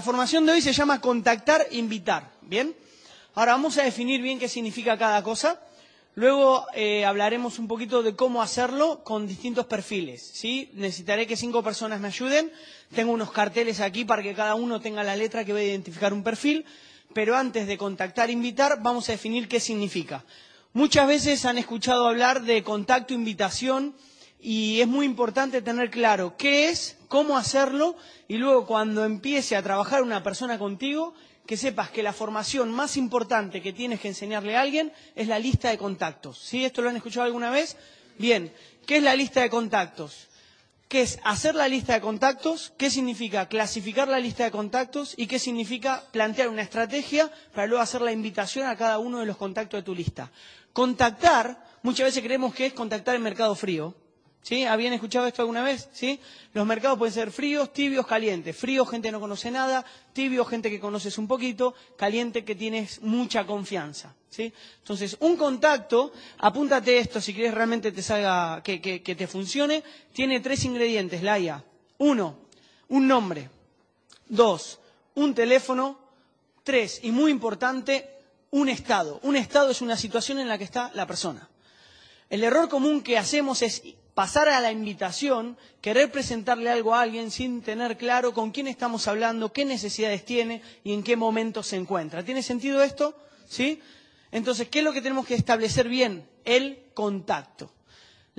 La formación de hoy se llama contactar, invitar. ¿Bien? Ahora vamos a definir bien qué significa cada cosa. Luego eh, hablaremos un poquito de cómo hacerlo con distintos perfiles. ¿sí? Necesitaré que cinco personas me ayuden. Tengo unos carteles aquí para que cada uno tenga la letra que va a identificar un perfil. Pero antes de contactar, invitar, vamos a definir qué significa. Muchas veces han escuchado hablar de contacto, invitación y es muy importante tener claro qué es, cómo hacerlo y luego cuando empiece a trabajar una persona contigo, que sepas que la formación más importante que tienes que enseñarle a alguien es la lista de contactos. ¿Sí? ¿Esto lo han escuchado alguna vez? Bien. ¿Qué es la lista de contactos? ¿Qué es hacer la lista de contactos? ¿Qué significa clasificar la lista de contactos? ¿Y qué significa plantear una estrategia para luego hacer la invitación a cada uno de los contactos de tu lista? Contactar, muchas veces creemos que es contactar en mercado frío. ¿Sí? ¿Habían escuchado esto alguna vez? ¿Sí? Los mercados pueden ser fríos, tibios, calientes. Frío, gente que no conoce nada. Tibio, gente que conoces un poquito. Caliente, que tienes mucha confianza. ¿Sí? Entonces, un contacto, apúntate esto si quieres realmente te salga, que, que, que te funcione, tiene tres ingredientes, Laia. Uno, un nombre. Dos, un teléfono. Tres, y muy importante, un estado. Un estado es una situación en la que está la persona. El error común que hacemos es pasar a la invitación, querer presentarle algo a alguien sin tener claro con quién estamos hablando, qué necesidades tiene y en qué momento se encuentra. ¿Tiene sentido esto? ¿Sí? Entonces, ¿qué es lo que tenemos que establecer bien? El contacto.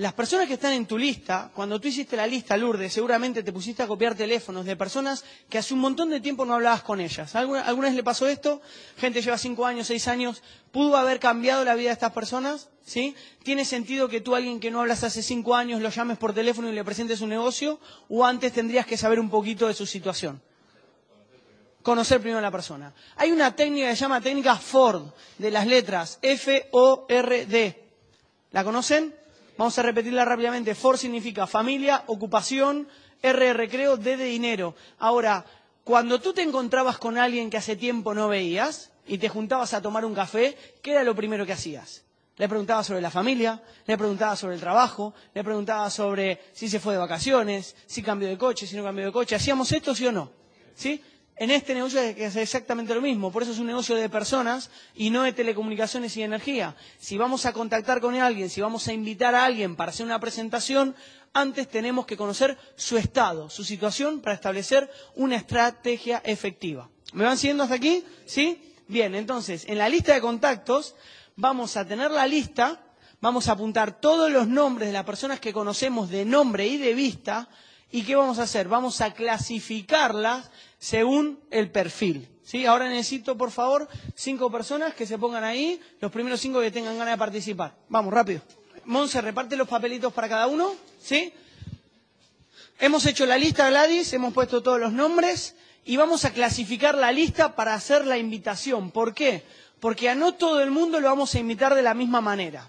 Las personas que están en tu lista, cuando tú hiciste la lista, Lourdes, seguramente te pusiste a copiar teléfonos de personas que hace un montón de tiempo no hablabas con ellas. ¿Alguna, ¿Alguna vez le pasó esto? Gente lleva cinco años, seis años. ¿Pudo haber cambiado la vida de estas personas? ¿Sí? ¿Tiene sentido que tú alguien que no hablas hace cinco años lo llames por teléfono y le presentes un negocio? ¿O antes tendrías que saber un poquito de su situación? Conocer primero a la persona. Hay una técnica que se llama técnica Ford, de las letras F-O-R-D. ¿La conocen? Vamos a repetirla rápidamente. FOR significa familia, ocupación, R de recreo, D de dinero. Ahora, cuando tú te encontrabas con alguien que hace tiempo no veías y te juntabas a tomar un café, ¿qué era lo primero que hacías? Le preguntabas sobre la familia, le preguntabas sobre el trabajo, le preguntabas sobre si se fue de vacaciones, si cambió de coche, si no cambió de coche. ¿Hacíamos esto, sí o no? ¿Sí? En este negocio es exactamente lo mismo, por eso es un negocio de personas y no de telecomunicaciones y de energía. Si vamos a contactar con alguien, si vamos a invitar a alguien para hacer una presentación, antes tenemos que conocer su estado, su situación, para establecer una estrategia efectiva. ¿Me van siguiendo hasta aquí? ¿Sí? Bien, entonces, en la lista de contactos vamos a tener la lista, vamos a apuntar todos los nombres de las personas que conocemos de nombre y de vista, ¿y qué vamos a hacer? Vamos a clasificarlas según el perfil. ¿sí? Ahora necesito, por favor, cinco personas que se pongan ahí, los primeros cinco que tengan ganas de participar. Vamos, rápido. Monse, reparte los papelitos para cada uno. ¿sí? Hemos hecho la lista, Gladys, hemos puesto todos los nombres y vamos a clasificar la lista para hacer la invitación. ¿Por qué? Porque a no todo el mundo lo vamos a invitar de la misma manera.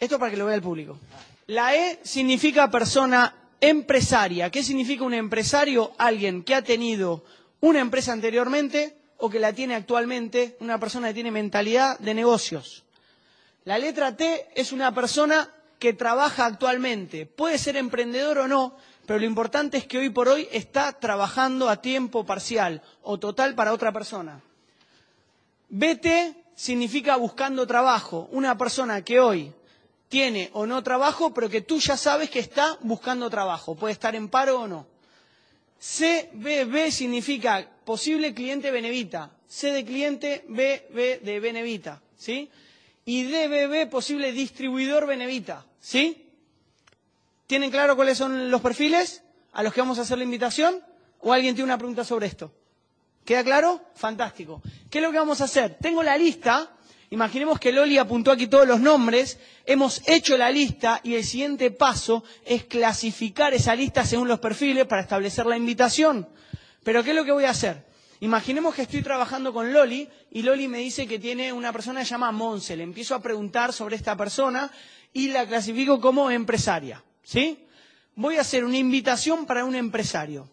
Esto para que lo vea el público. La E significa persona empresaria. ¿Qué significa un empresario? Alguien que ha tenido una empresa anteriormente o que la tiene actualmente, una persona que tiene mentalidad de negocios. La letra T es una persona que trabaja actualmente. Puede ser emprendedor o no, pero lo importante es que hoy por hoy está trabajando a tiempo parcial o total para otra persona. BT significa buscando trabajo. Una persona que hoy tiene o no trabajo, pero que tú ya sabes que está buscando trabajo. Puede estar en paro o no. CBB significa posible cliente Benevita. C de cliente, BB de Benevita. ¿Sí? Y DBB posible distribuidor Benevita. ¿Sí? ¿Tienen claro cuáles son los perfiles a los que vamos a hacer la invitación? ¿O alguien tiene una pregunta sobre esto? ¿Queda claro? Fantástico. ¿Qué es lo que vamos a hacer? Tengo la lista Imaginemos que Loli apuntó aquí todos los nombres, hemos hecho la lista y el siguiente paso es clasificar esa lista según los perfiles para establecer la invitación. Pero ¿qué es lo que voy a hacer? Imaginemos que estoy trabajando con Loli y Loli me dice que tiene una persona que se llama Monse. Le empiezo a preguntar sobre esta persona y la clasifico como empresaria. ¿Sí? Voy a hacer una invitación para un empresario.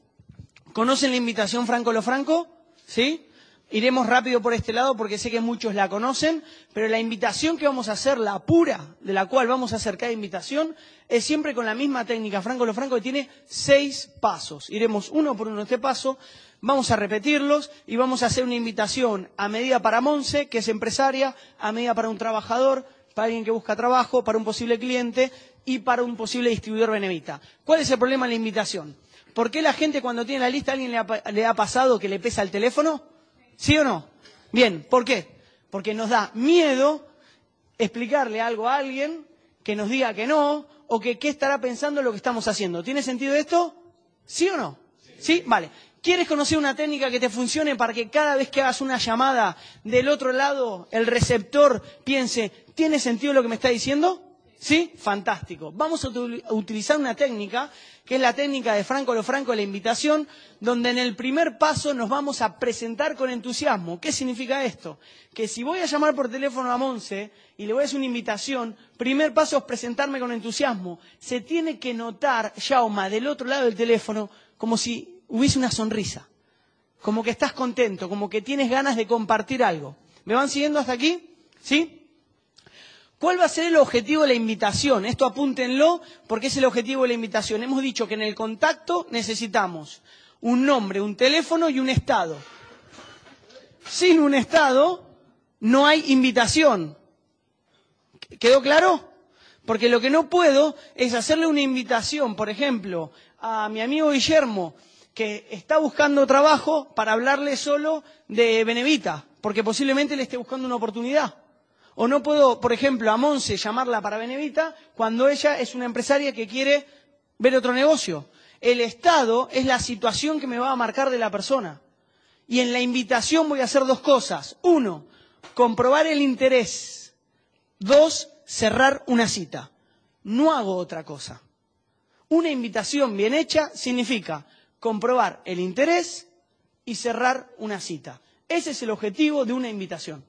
¿Conocen la invitación Franco lo Franco? ¿Sí? Iremos rápido por este lado porque sé que muchos la conocen, pero la invitación que vamos a hacer, la pura de la cual vamos a hacer cada invitación, es siempre con la misma técnica Franco Lo Franco que tiene seis pasos. Iremos uno por uno este paso, vamos a repetirlos y vamos a hacer una invitación a medida para Monse, que es empresaria, a medida para un trabajador, para alguien que busca trabajo, para un posible cliente y para un posible distribuidor benevita. ¿Cuál es el problema de la invitación? ¿Por qué la gente cuando tiene la lista, a alguien le ha pasado que le pesa el teléfono? ¿Sí o no? Bien, ¿por qué? Porque nos da miedo explicarle algo a alguien que nos diga que no o que qué estará pensando lo que estamos haciendo. ¿Tiene sentido esto? ¿Sí o no? ¿Sí? ¿Sí? Vale. ¿Quieres conocer una técnica que te funcione para que cada vez que hagas una llamada del otro lado el receptor piense, ¿tiene sentido lo que me está diciendo? ¿Sí? Fantástico. Vamos a utilizar una técnica, que es la técnica de Franco lo Franco, la invitación, donde en el primer paso nos vamos a presentar con entusiasmo. ¿Qué significa esto? Que si voy a llamar por teléfono a Monse y le voy a hacer una invitación, primer paso es presentarme con entusiasmo. Se tiene que notar, Jauma, del otro lado del teléfono, como si hubiese una sonrisa. Como que estás contento, como que tienes ganas de compartir algo. ¿Me van siguiendo hasta aquí? ¿Sí? ¿Cuál va a ser el objetivo de la invitación? Esto apúntenlo porque es el objetivo de la invitación. Hemos dicho que en el contacto necesitamos un nombre, un teléfono y un estado. Sin un estado no hay invitación. ¿Quedó claro? Porque lo que no puedo es hacerle una invitación, por ejemplo, a mi amigo Guillermo, que está buscando trabajo para hablarle solo de Benevita, porque posiblemente le esté buscando una oportunidad. O no puedo, por ejemplo, a Monse llamarla para Benevita cuando ella es una empresaria que quiere ver otro negocio. El estado es la situación que me va a marcar de la persona. Y en la invitación voy a hacer dos cosas. Uno, comprobar el interés. Dos, cerrar una cita. No hago otra cosa. Una invitación bien hecha significa comprobar el interés y cerrar una cita. Ese es el objetivo de una invitación.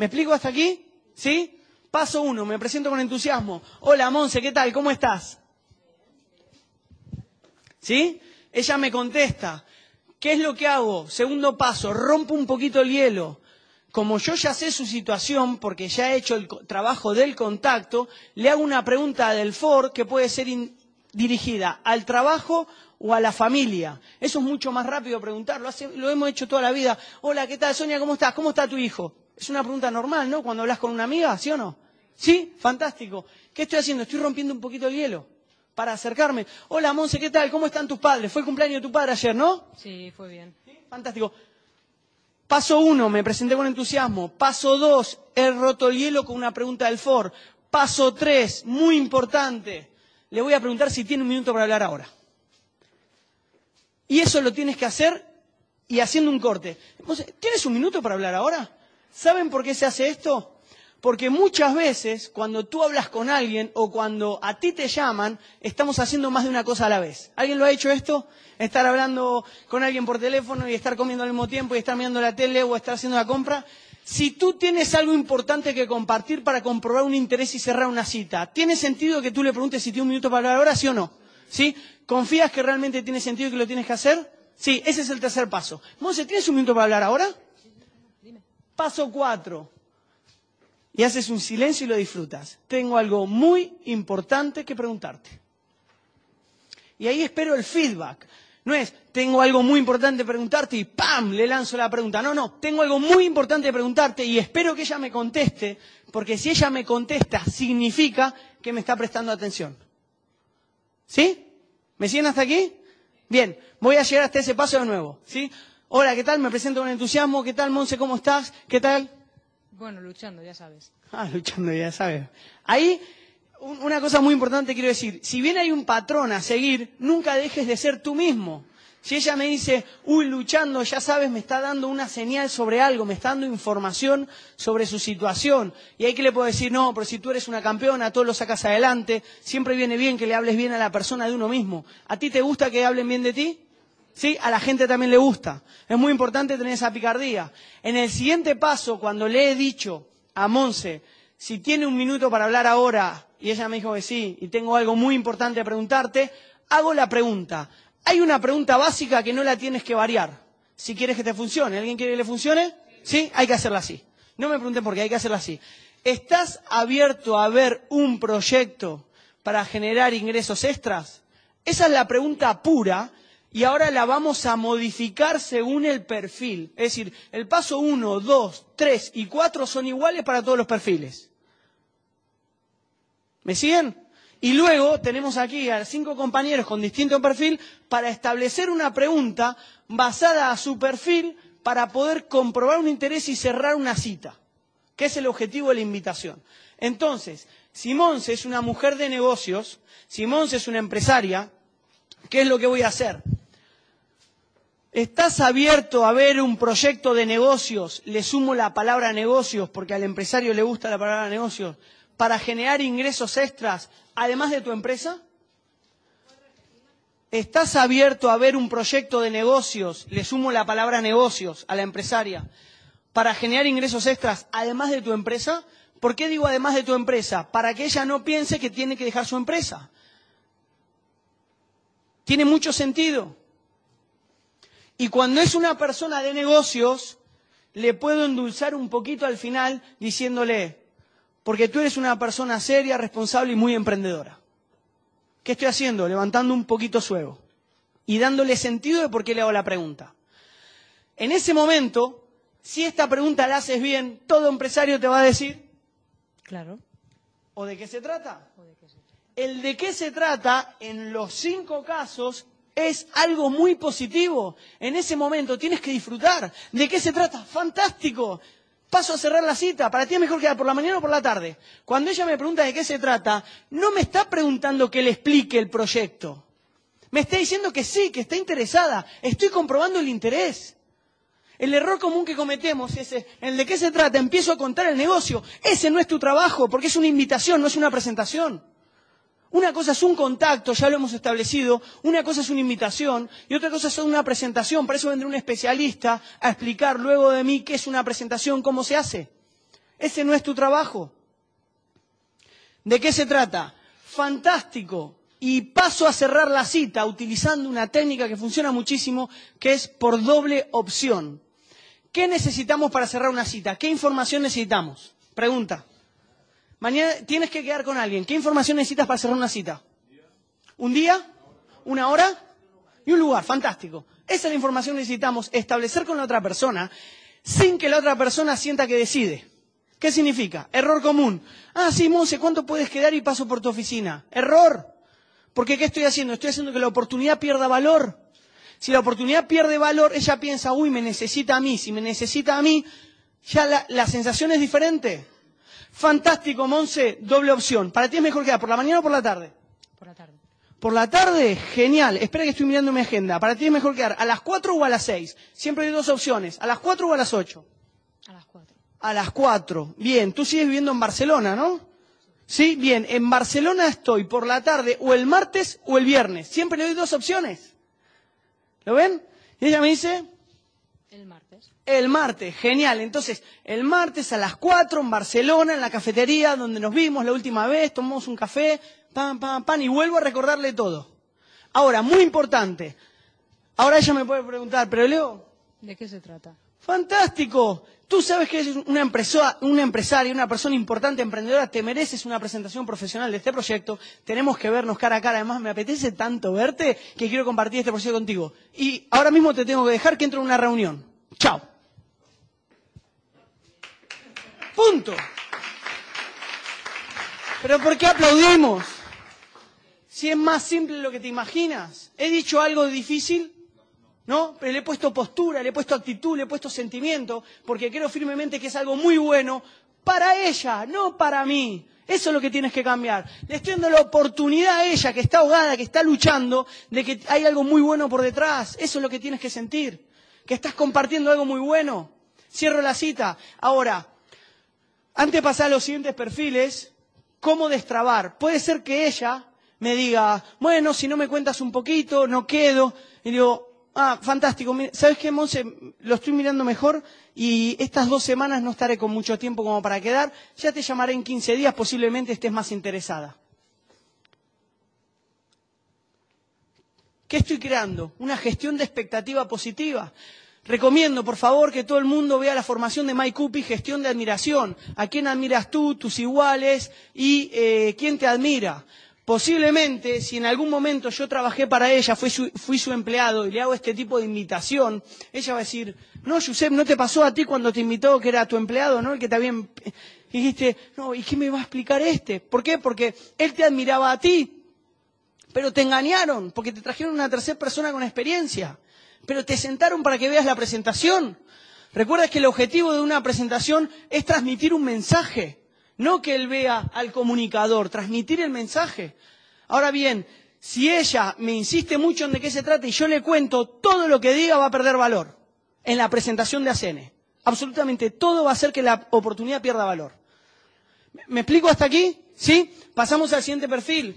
¿Me explico hasta aquí? ¿Sí? Paso uno, me presento con entusiasmo. Hola, Monse, ¿qué tal? ¿Cómo estás? ¿Sí? Ella me contesta. ¿Qué es lo que hago? Segundo paso, rompo un poquito el hielo. Como yo ya sé su situación, porque ya he hecho el trabajo del contacto, le hago una pregunta del FOR que puede ser dirigida al trabajo o a la familia. Eso es mucho más rápido preguntarlo. Lo hemos hecho toda la vida. Hola, ¿qué tal, Sonia? ¿Cómo estás? ¿Cómo está tu hijo? Es una pregunta normal, ¿no? Cuando hablas con una amiga, ¿sí o no? ¿Sí? Fantástico. ¿Qué estoy haciendo? Estoy rompiendo un poquito el hielo para acercarme. Hola, Monse, ¿qué tal? ¿Cómo están tus padres? Fue el cumpleaños de tu padre ayer, ¿no? Sí, fue bien. ¿Sí? Fantástico. Paso uno, me presenté con entusiasmo. Paso dos, he roto el hielo con una pregunta del FOR. Paso tres, muy importante, le voy a preguntar si tiene un minuto para hablar ahora. Y eso lo tienes que hacer y haciendo un corte. ¿Tienes un minuto para hablar ahora? ¿Saben por qué se hace esto? Porque muchas veces cuando tú hablas con alguien o cuando a ti te llaman, estamos haciendo más de una cosa a la vez. ¿Alguien lo ha hecho esto? Estar hablando con alguien por teléfono y estar comiendo al mismo tiempo y estar mirando la tele o estar haciendo la compra. Si tú tienes algo importante que compartir para comprobar un interés y cerrar una cita, ¿tiene sentido que tú le preguntes si tiene un minuto para hablar ahora, sí o no? ¿Sí? ¿Confías que realmente tiene sentido y que lo tienes que hacer? Sí, ese es el tercer paso. Monse, ¿tienes un minuto para hablar ahora? Paso cuatro. Y haces un silencio y lo disfrutas. Tengo algo muy importante que preguntarte. Y ahí espero el feedback. No es, tengo algo muy importante preguntarte y ¡pam! le lanzo la pregunta. No, no, tengo algo muy importante que preguntarte y espero que ella me conteste, porque si ella me contesta, significa que me está prestando atención. ¿Sí? ¿Me siguen hasta aquí? Bien, voy a llegar hasta ese paso de nuevo. ¿Sí? Hola, ¿qué tal? Me presento con entusiasmo. ¿Qué tal, Monse? ¿Cómo estás? ¿Qué tal? Bueno, luchando, ya sabes. Ah, luchando, ya sabes. Ahí, una cosa muy importante quiero decir. Si bien hay un patrón a seguir, nunca dejes de ser tú mismo. Si ella me dice, uy, luchando, ya sabes, me está dando una señal sobre algo, me está dando información sobre su situación. Y ahí que le puedo decir, no, pero si tú eres una campeona, todo lo sacas adelante, siempre viene bien que le hables bien a la persona de uno mismo. ¿A ti te gusta que hablen bien de ti? ¿Sí? A la gente también le gusta. Es muy importante tener esa picardía. En el siguiente paso, cuando le he dicho a Monse, si tiene un minuto para hablar ahora, y ella me dijo que sí, y tengo algo muy importante a preguntarte, hago la pregunta. Hay una pregunta básica que no la tienes que variar. si quieres que te funcione. ¿Alguien quiere que le funcione? Sí, hay que hacerla así. No me pregunten por qué, hay que hacerla así. ¿Estás abierto a ver un proyecto para generar ingresos extras? Esa es la pregunta pura y ahora la vamos a modificar según el perfil. Es decir, el paso 1, 2, 3 y 4 son iguales para todos los perfiles. ¿Me siguen? Y luego tenemos aquí a cinco compañeros con distinto perfil para establecer una pregunta basada a su perfil para poder comprobar un interés y cerrar una cita, que es el objetivo de la invitación. Entonces, Simón es una mujer de negocios, Simón es una empresaria, ¿qué es lo que voy a hacer? ¿Estás abierto a ver un proyecto de negocios? Le sumo la palabra negocios porque al empresario le gusta la palabra negocios para generar ingresos extras además de tu empresa? ¿Estás abierto a ver un proyecto de negocios? Le sumo la palabra negocios a la empresaria para generar ingresos extras además de tu empresa. ¿Por qué digo además de tu empresa? Para que ella no piense que tiene que dejar su empresa. Tiene mucho sentido. Y cuando es una persona de negocios, le puedo endulzar un poquito al final diciéndole, porque tú eres una persona seria, responsable y muy emprendedora. ¿Qué estoy haciendo? Levantando un poquito su ego y dándole sentido de por qué le hago la pregunta. En ese momento, si esta pregunta la haces bien, todo empresario te va a decir. Claro. ¿O de qué se trata? ¿O de qué se trata? El de qué se trata, en los cinco casos, es algo muy positivo. En ese momento tienes que disfrutar. ¿De qué se trata? Fantástico paso a cerrar la cita. Para ti es mejor quedar por la mañana o por la tarde. Cuando ella me pregunta de qué se trata, no me está preguntando que le explique el proyecto. Me está diciendo que sí, que está interesada. Estoy comprobando el interés. El error común que cometemos es el de qué se trata. Empiezo a contar el negocio. Ese no es tu trabajo, porque es una invitación, no es una presentación. Una cosa es un contacto, ya lo hemos establecido, una cosa es una invitación y otra cosa es una presentación. Para eso vendrá un especialista a explicar luego de mí qué es una presentación, cómo se hace. Ese no es tu trabajo. ¿De qué se trata? Fantástico. Y paso a cerrar la cita utilizando una técnica que funciona muchísimo, que es por doble opción. ¿Qué necesitamos para cerrar una cita? ¿Qué información necesitamos? Pregunta. Mañana tienes que quedar con alguien. ¿Qué información necesitas para cerrar una cita? ¿Un día? ¿Una hora? Y un lugar. Fantástico. Esa es la información que necesitamos. Establecer con la otra persona sin que la otra persona sienta que decide. ¿Qué significa? Error común. Ah, sí, Monse, ¿cuánto puedes quedar y paso por tu oficina? Error. Porque ¿qué estoy haciendo? Estoy haciendo que la oportunidad pierda valor. Si la oportunidad pierde valor, ella piensa, uy, me necesita a mí. Si me necesita a mí, ya la, la sensación es diferente. Fantástico, Monse, doble opción. ¿Para ti es mejor quedar por la mañana o por la tarde? Por la tarde. Por la tarde, genial. Espera que estoy mirando mi agenda. ¿Para ti es mejor quedar a las 4 o a las 6? Siempre hay dos opciones. ¿A las 4 o a las 8? A las 4. A las 4. Bien, tú sigues viviendo en Barcelona, ¿no? Sí, bien. En Barcelona estoy por la tarde o el martes o el viernes. Siempre le doy dos opciones. ¿Lo ven? Y ella me dice, El martes. El martes, genial. Entonces, el martes a las 4 en Barcelona, en la cafetería donde nos vimos la última vez, tomamos un café, pam, pam, pam, y vuelvo a recordarle todo. Ahora, muy importante. Ahora ella me puede preguntar, pero Leo, ¿De qué se trata? fantástico. Tú sabes que eres una, empresa, una empresaria, una persona importante, emprendedora, te mereces una presentación profesional de este proyecto. Tenemos que vernos cara a cara. Además, me apetece tanto verte que quiero compartir este proyecto contigo. Y ahora mismo te tengo que dejar que entro en una reunión. Chao. Punto. Pero ¿por qué aplaudimos? Si es más simple de lo que te imaginas. ¿He dicho algo difícil? ¿No? Pero le he puesto postura, le he puesto actitud, le he puesto sentimiento, porque creo firmemente que es algo muy bueno para ella, no para mí. Eso es lo que tienes que cambiar. Le estoy dando la oportunidad a ella, que está ahogada, que está luchando, de que hay algo muy bueno por detrás. Eso es lo que tienes que sentir. Que estás compartiendo algo muy bueno. Cierro la cita. Ahora, antes de pasar a los siguientes perfiles, ¿cómo destrabar? Puede ser que ella me diga, bueno, si no me cuentas un poquito, no quedo. Y digo, ah, fantástico. ¿Sabes qué, Monse? Lo estoy mirando mejor y estas dos semanas no estaré con mucho tiempo como para quedar. Ya te llamaré en 15 días, posiblemente estés más interesada. ¿Qué estoy creando? Una gestión de expectativa positiva. Recomiendo, por favor, que todo el mundo vea la formación de Mike Cupi, gestión de admiración. ¿A quién admiras tú, tus iguales y eh, quién te admira? Posiblemente, si en algún momento yo trabajé para ella, fui su, empleado y le hago este tipo de invitación, ella va a decir, no, Josep, ¿no te pasó a ti cuando te invitó que era tu empleado, no? El que te había... Y dijiste, no, ¿y qué me va a explicar este? ¿Por qué? Porque él te admiraba a ti, pero te engañaron, porque te trajeron una tercera persona con experiencia, pero te sentaron para que veas la presentación. Recuerda que el objetivo de una presentación es transmitir un mensaje, no que él vea al comunicador, transmitir el mensaje. Ahora bien, si ella me insiste mucho en de qué se trata y yo le cuento, todo lo que diga va a perder valor en la presentación de ACN. Absolutamente todo va a hacer que la oportunidad pierda valor. ¿Me explico hasta aquí? ¿Sí? Pasamos al siguiente perfil.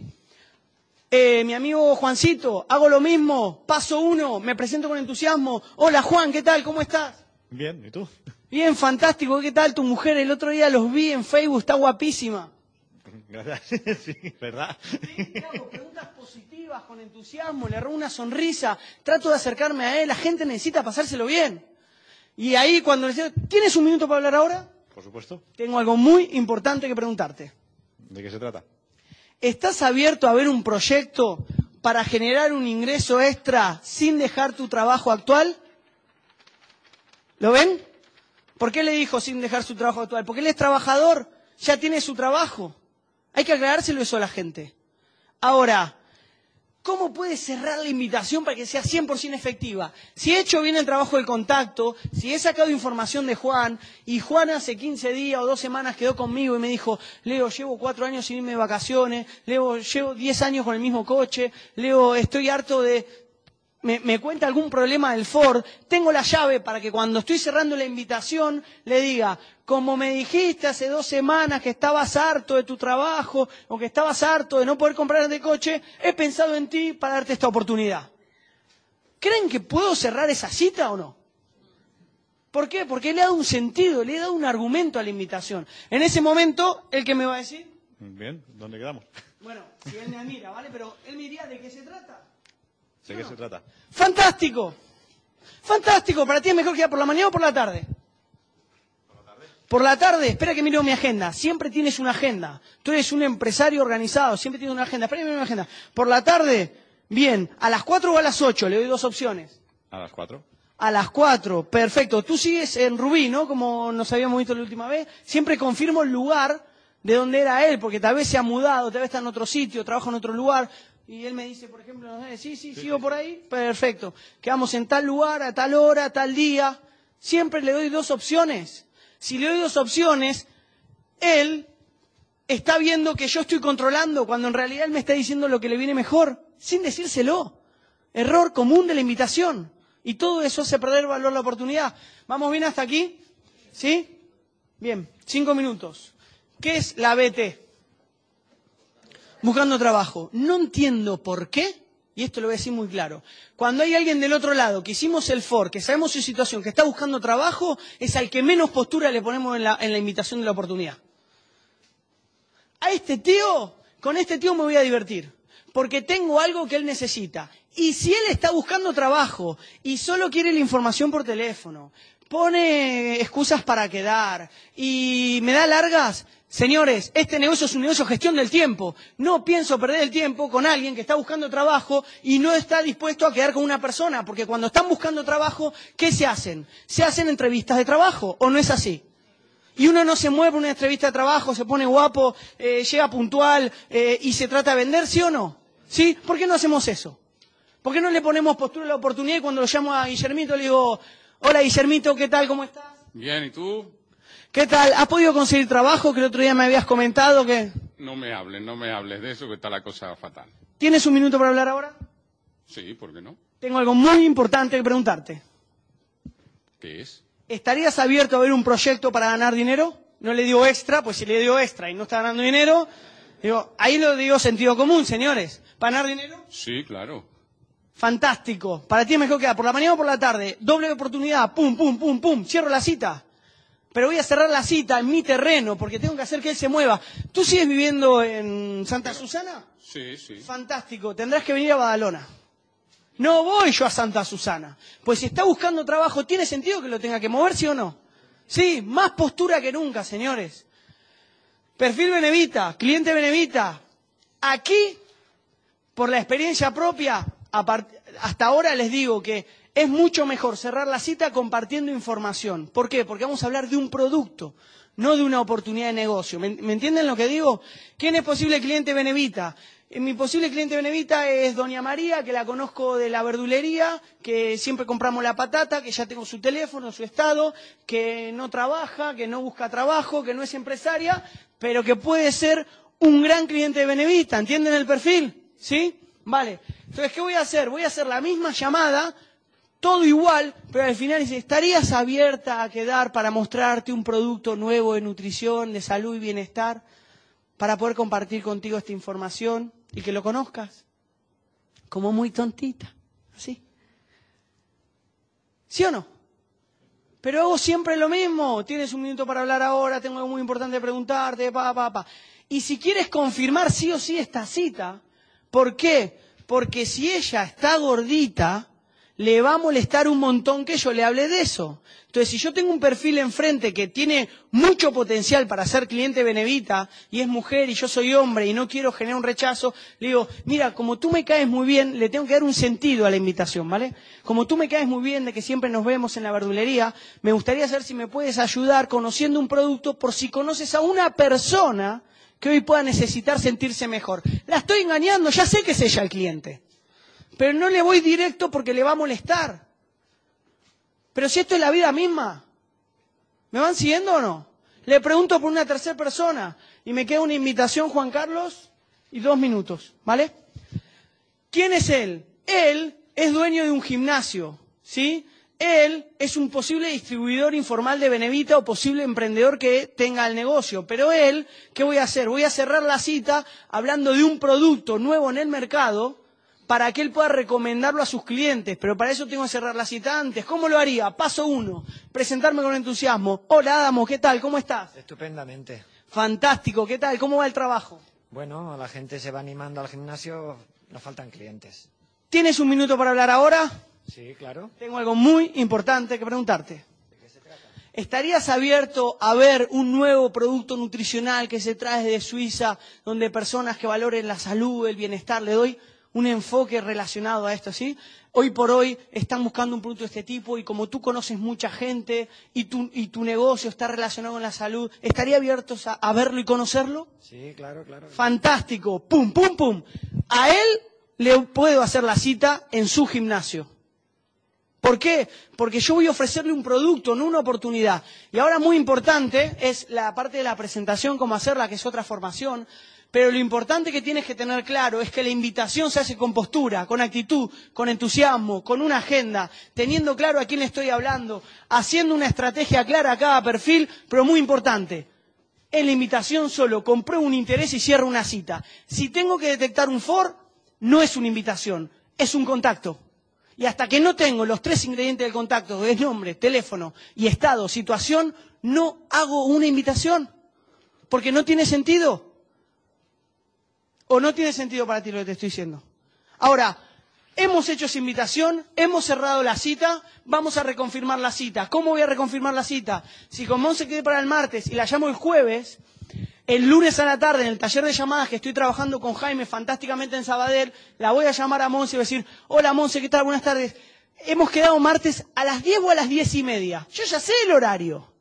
Eh, mi amigo Juancito, hago lo mismo, paso uno, me presento con entusiasmo. Hola Juan, ¿qué tal? ¿Cómo estás? Bien, ¿y tú? Bien, fantástico. ¿Qué tal tu mujer? El otro día los vi en Facebook, está guapísima. Gracias. Sí, ¿verdad? Le hago preguntas positivas, con entusiasmo, le robo una sonrisa, trato de acercarme a él, la gente necesita pasárselo bien. Y ahí cuando le digo, ¿tienes un minuto para hablar ahora? Por supuesto. Tengo algo muy importante que preguntarte. ¿De qué se trata? ¿Estás abierto a ver un proyecto para generar un ingreso extra sin dejar tu trabajo actual? ¿Lo ven? ¿Por qué le dijo sin dejar su trabajo actual? Porque él es trabajador, ya tiene su trabajo. Hay que aclarárselo eso a la gente. Ahora, ¿Cómo puede cerrar la invitación para que sea 100% efectiva? Si he hecho bien el trabajo del contacto, si he sacado información de Juan, y Juan hace 15 días o dos semanas quedó conmigo y me dijo, Leo, llevo cuatro años sin irme de vacaciones, Leo, llevo 10 años con el mismo coche, Leo, estoy harto de, me, me, cuenta algún problema del Ford, tengo la llave para que cuando estoy cerrando la invitación le diga, como me dijiste hace dos semanas que estabas harto de tu trabajo o que estabas harto de no poder comprar de coche, he pensado en ti para darte esta oportunidad. ¿Creen que puedo cerrar esa cita o no? ¿Por qué? Porque le he dado un sentido, le he dado un argumento a la invitación. En ese momento, ¿el que me va a decir? Bien, ¿dónde quedamos? Bueno, si él me admira, ¿vale? Pero él me diría de qué se trata. ¿De qué se trata? Fantástico. Fantástico. ¿Para ti es mejor que por la mañana o por la tarde? ¿Por la tarde? Por la tarde, espera que miro mi agenda. Siempre tienes una agenda. Tú eres un empresario organizado, siempre tienes una agenda. Espera que miro mi agenda. Por la tarde, bien. ¿A las 4 o a las 8? Le doy dos opciones. ¿A las 4? A las 4, perfecto. Tú sigues en Rubí, ¿no? Como nos habíamos visto la última vez. Siempre confirmo el lugar de donde era él, porque tal vez se ha mudado, tal vez está en otro sitio, trabaja en otro lugar. Y él me dice, por ejemplo, sí, sí, sigo por ahí, perfecto. Quedamos en tal lugar, a tal hora, a tal día. Siempre le doy dos opciones. Si le doy dos opciones, él está viendo que yo estoy controlando cuando en realidad él me está diciendo lo que le viene mejor, sin decírselo. Error común de la invitación. Y todo eso hace perder valor a la oportunidad. ¿Vamos bien hasta aquí? ¿Sí? Bien, cinco minutos. ¿Qué es la BT? Buscando trabajo. No entiendo por qué, y esto lo voy a decir muy claro, cuando hay alguien del otro lado que hicimos el FOR, que sabemos su situación, que está buscando trabajo, es al que menos postura le ponemos en la, en la invitación de la oportunidad. A este tío, con este tío me voy a divertir, porque tengo algo que él necesita. Y si él está buscando trabajo y solo quiere la información por teléfono, pone excusas para quedar y me da largas, Señores, este negocio es un negocio de gestión del tiempo. No pienso perder el tiempo con alguien que está buscando trabajo y no está dispuesto a quedar con una persona, porque cuando están buscando trabajo, ¿qué se hacen? Se hacen entrevistas de trabajo, ¿o no es así? Y uno no se mueve una entrevista de trabajo, se pone guapo, eh, llega puntual eh, y se trata de vender, ¿sí o no? ¿Sí? ¿Por qué no hacemos eso? ¿Por qué no le ponemos postura a la oportunidad y cuando lo llamo a Guillermito le digo, hola Guillermito, ¿qué tal? ¿Cómo estás? Bien, ¿y tú? ¿Qué tal? ¿Has podido conseguir trabajo que el otro día me habías comentado que... No me hables, no me hables de eso, que está la cosa fatal. ¿Tienes un minuto para hablar ahora? Sí, ¿por qué no? Tengo algo muy importante que preguntarte. ¿Qué es? ¿Estarías abierto a ver un proyecto para ganar dinero? No le digo extra, pues si le digo extra y no está ganando dinero, digo, ahí lo digo sentido común, señores. ¿Para ganar dinero? Sí, claro. Fantástico. Para ti es mejor queda por la mañana o por la tarde. Doble oportunidad. Pum, pum, pum, pum. Cierro la cita pero voy a cerrar la cita en mi terreno porque tengo que hacer que él se mueva. ¿Tú sigues viviendo en Santa Susana? Sí, sí. Fantástico. Tendrás que venir a Badalona. No voy yo a Santa Susana. Pues si está buscando trabajo, ¿tiene sentido que lo tenga que mover, sí o no? Sí, más postura que nunca, señores. Perfil Benevita, cliente Benevita. Aquí, por la experiencia propia, hasta ahora les digo que es mucho mejor cerrar la cita compartiendo información. ¿Por qué? Porque vamos a hablar de un producto, no de una oportunidad de negocio. ¿Me, ¿me entienden lo que digo? ¿Quién es posible cliente Benevita? Eh, mi posible cliente Benevita es Doña María, que la conozco de la verdulería, que siempre compramos la patata, que ya tengo su teléfono, su estado, que no trabaja, que no busca trabajo, que no es empresaria, pero que puede ser un gran cliente de Benevita. ¿Entienden el perfil? ¿Sí? Vale. Entonces, ¿qué voy a hacer? Voy a hacer la misma llamada, todo igual, pero al final dice, ¿estarías abierta a quedar para mostrarte un producto nuevo de nutrición, de salud y bienestar, para poder compartir contigo esta información y que lo conozcas? Como muy tontita, así. ¿Sí o no? Pero hago siempre lo mismo. Tienes un minuto para hablar ahora, tengo algo muy importante preguntarte, pa, pa, pa. Y si quieres confirmar sí o sí esta cita, ¿por qué? Porque si ella está gordita, le va a molestar un montón que yo le hable de eso. Entonces, si yo tengo un perfil enfrente que tiene mucho potencial para ser cliente Benevita y es mujer y yo soy hombre y no quiero generar un rechazo, le digo, mira, como tú me caes muy bien, le tengo que dar un sentido a la invitación, ¿vale? Como tú me caes muy bien de que siempre nos vemos en la verdulería, me gustaría saber si me puedes ayudar conociendo un producto por si conoces a una persona que hoy pueda necesitar sentirse mejor. La estoy engañando, ya sé que es ella el cliente. Pero no le voy directo porque le va a molestar. Pero si esto es la vida misma, ¿me van siguiendo o no? Le pregunto por una tercera persona y me queda una invitación, Juan Carlos, y dos minutos, ¿vale? ¿Quién es él? Él es dueño de un gimnasio, ¿sí? Él es un posible distribuidor informal de Benevita o posible emprendedor que tenga el negocio. Pero él, ¿qué voy a hacer? Voy a cerrar la cita hablando de un producto nuevo en el mercado para que él pueda recomendarlo a sus clientes, pero para eso tengo que cerrar la cita antes. ¿Cómo lo haría? Paso uno, presentarme con entusiasmo. Hola Adamo, ¿qué tal? ¿Cómo estás? Estupendamente. Fantástico, ¿qué tal? ¿Cómo va el trabajo? Bueno, la gente se va animando al gimnasio, nos faltan clientes. ¿Tienes un minuto para hablar ahora? Sí, claro. Tengo algo muy importante que preguntarte. ¿De qué se trata? ¿Estarías abierto a ver un nuevo producto nutricional que se trae de Suiza, donde personas que valoren la salud, el bienestar, le doy un enfoque relacionado a esto, ¿sí? Hoy por hoy están buscando un producto de este tipo y como tú conoces mucha gente y tu, y tu negocio está relacionado con la salud, ¿estaría abiertos a, a verlo y conocerlo? Sí, claro, claro. Fantástico, pum, pum, pum. A él le puedo hacer la cita en su gimnasio. ¿Por qué? Porque yo voy a ofrecerle un producto, no una oportunidad. Y ahora muy importante es la parte de la presentación, cómo hacerla, que es otra formación. Pero lo importante que tienes que tener claro es que la invitación se hace con postura, con actitud, con entusiasmo, con una agenda, teniendo claro a quién le estoy hablando, haciendo una estrategia clara a cada perfil, pero muy importante. En la invitación solo compruebo un interés y cierro una cita. Si tengo que detectar un for, no es una invitación, es un contacto. Y hasta que no tengo los tres ingredientes del contacto, que es nombre, teléfono y estado, situación, no hago una invitación. Porque no tiene sentido. ¿O no tiene sentido para ti lo que te estoy diciendo? Ahora, hemos hecho esa invitación, hemos cerrado la cita, vamos a reconfirmar la cita. ¿Cómo voy a reconfirmar la cita? Si con Monse quedé para el martes y la llamo el jueves, el lunes a la tarde en el taller de llamadas que estoy trabajando con Jaime fantásticamente en Sabadell, la voy a llamar a Monse y decir, hola Monse, ¿qué tal? Buenas tardes. Hemos quedado martes a las 10 o a las 10 y media. Yo ya sé el horario.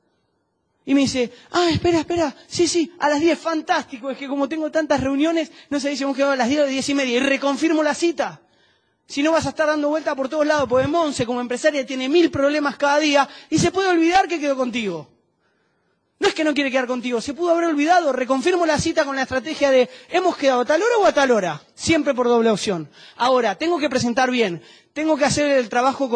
Y me dice, ah, espera, espera, sí, sí, a las 10, fantástico, es que como tengo tantas reuniones, no sé si hemos quedado a las 10 o 10 y media, y reconfirmo la cita. Si no vas a estar dando vuelta por todos lados, porque Monse como empresaria tiene mil problemas cada día y se puede olvidar que quedó contigo. No es que no quiere quedar contigo, se pudo haber olvidado. Reconfirmo la cita con la estrategia de hemos quedado a tal hora o a tal hora. Siempre por doble opción. Ahora, tengo que presentar bien, tengo que hacer el trabajo correcto.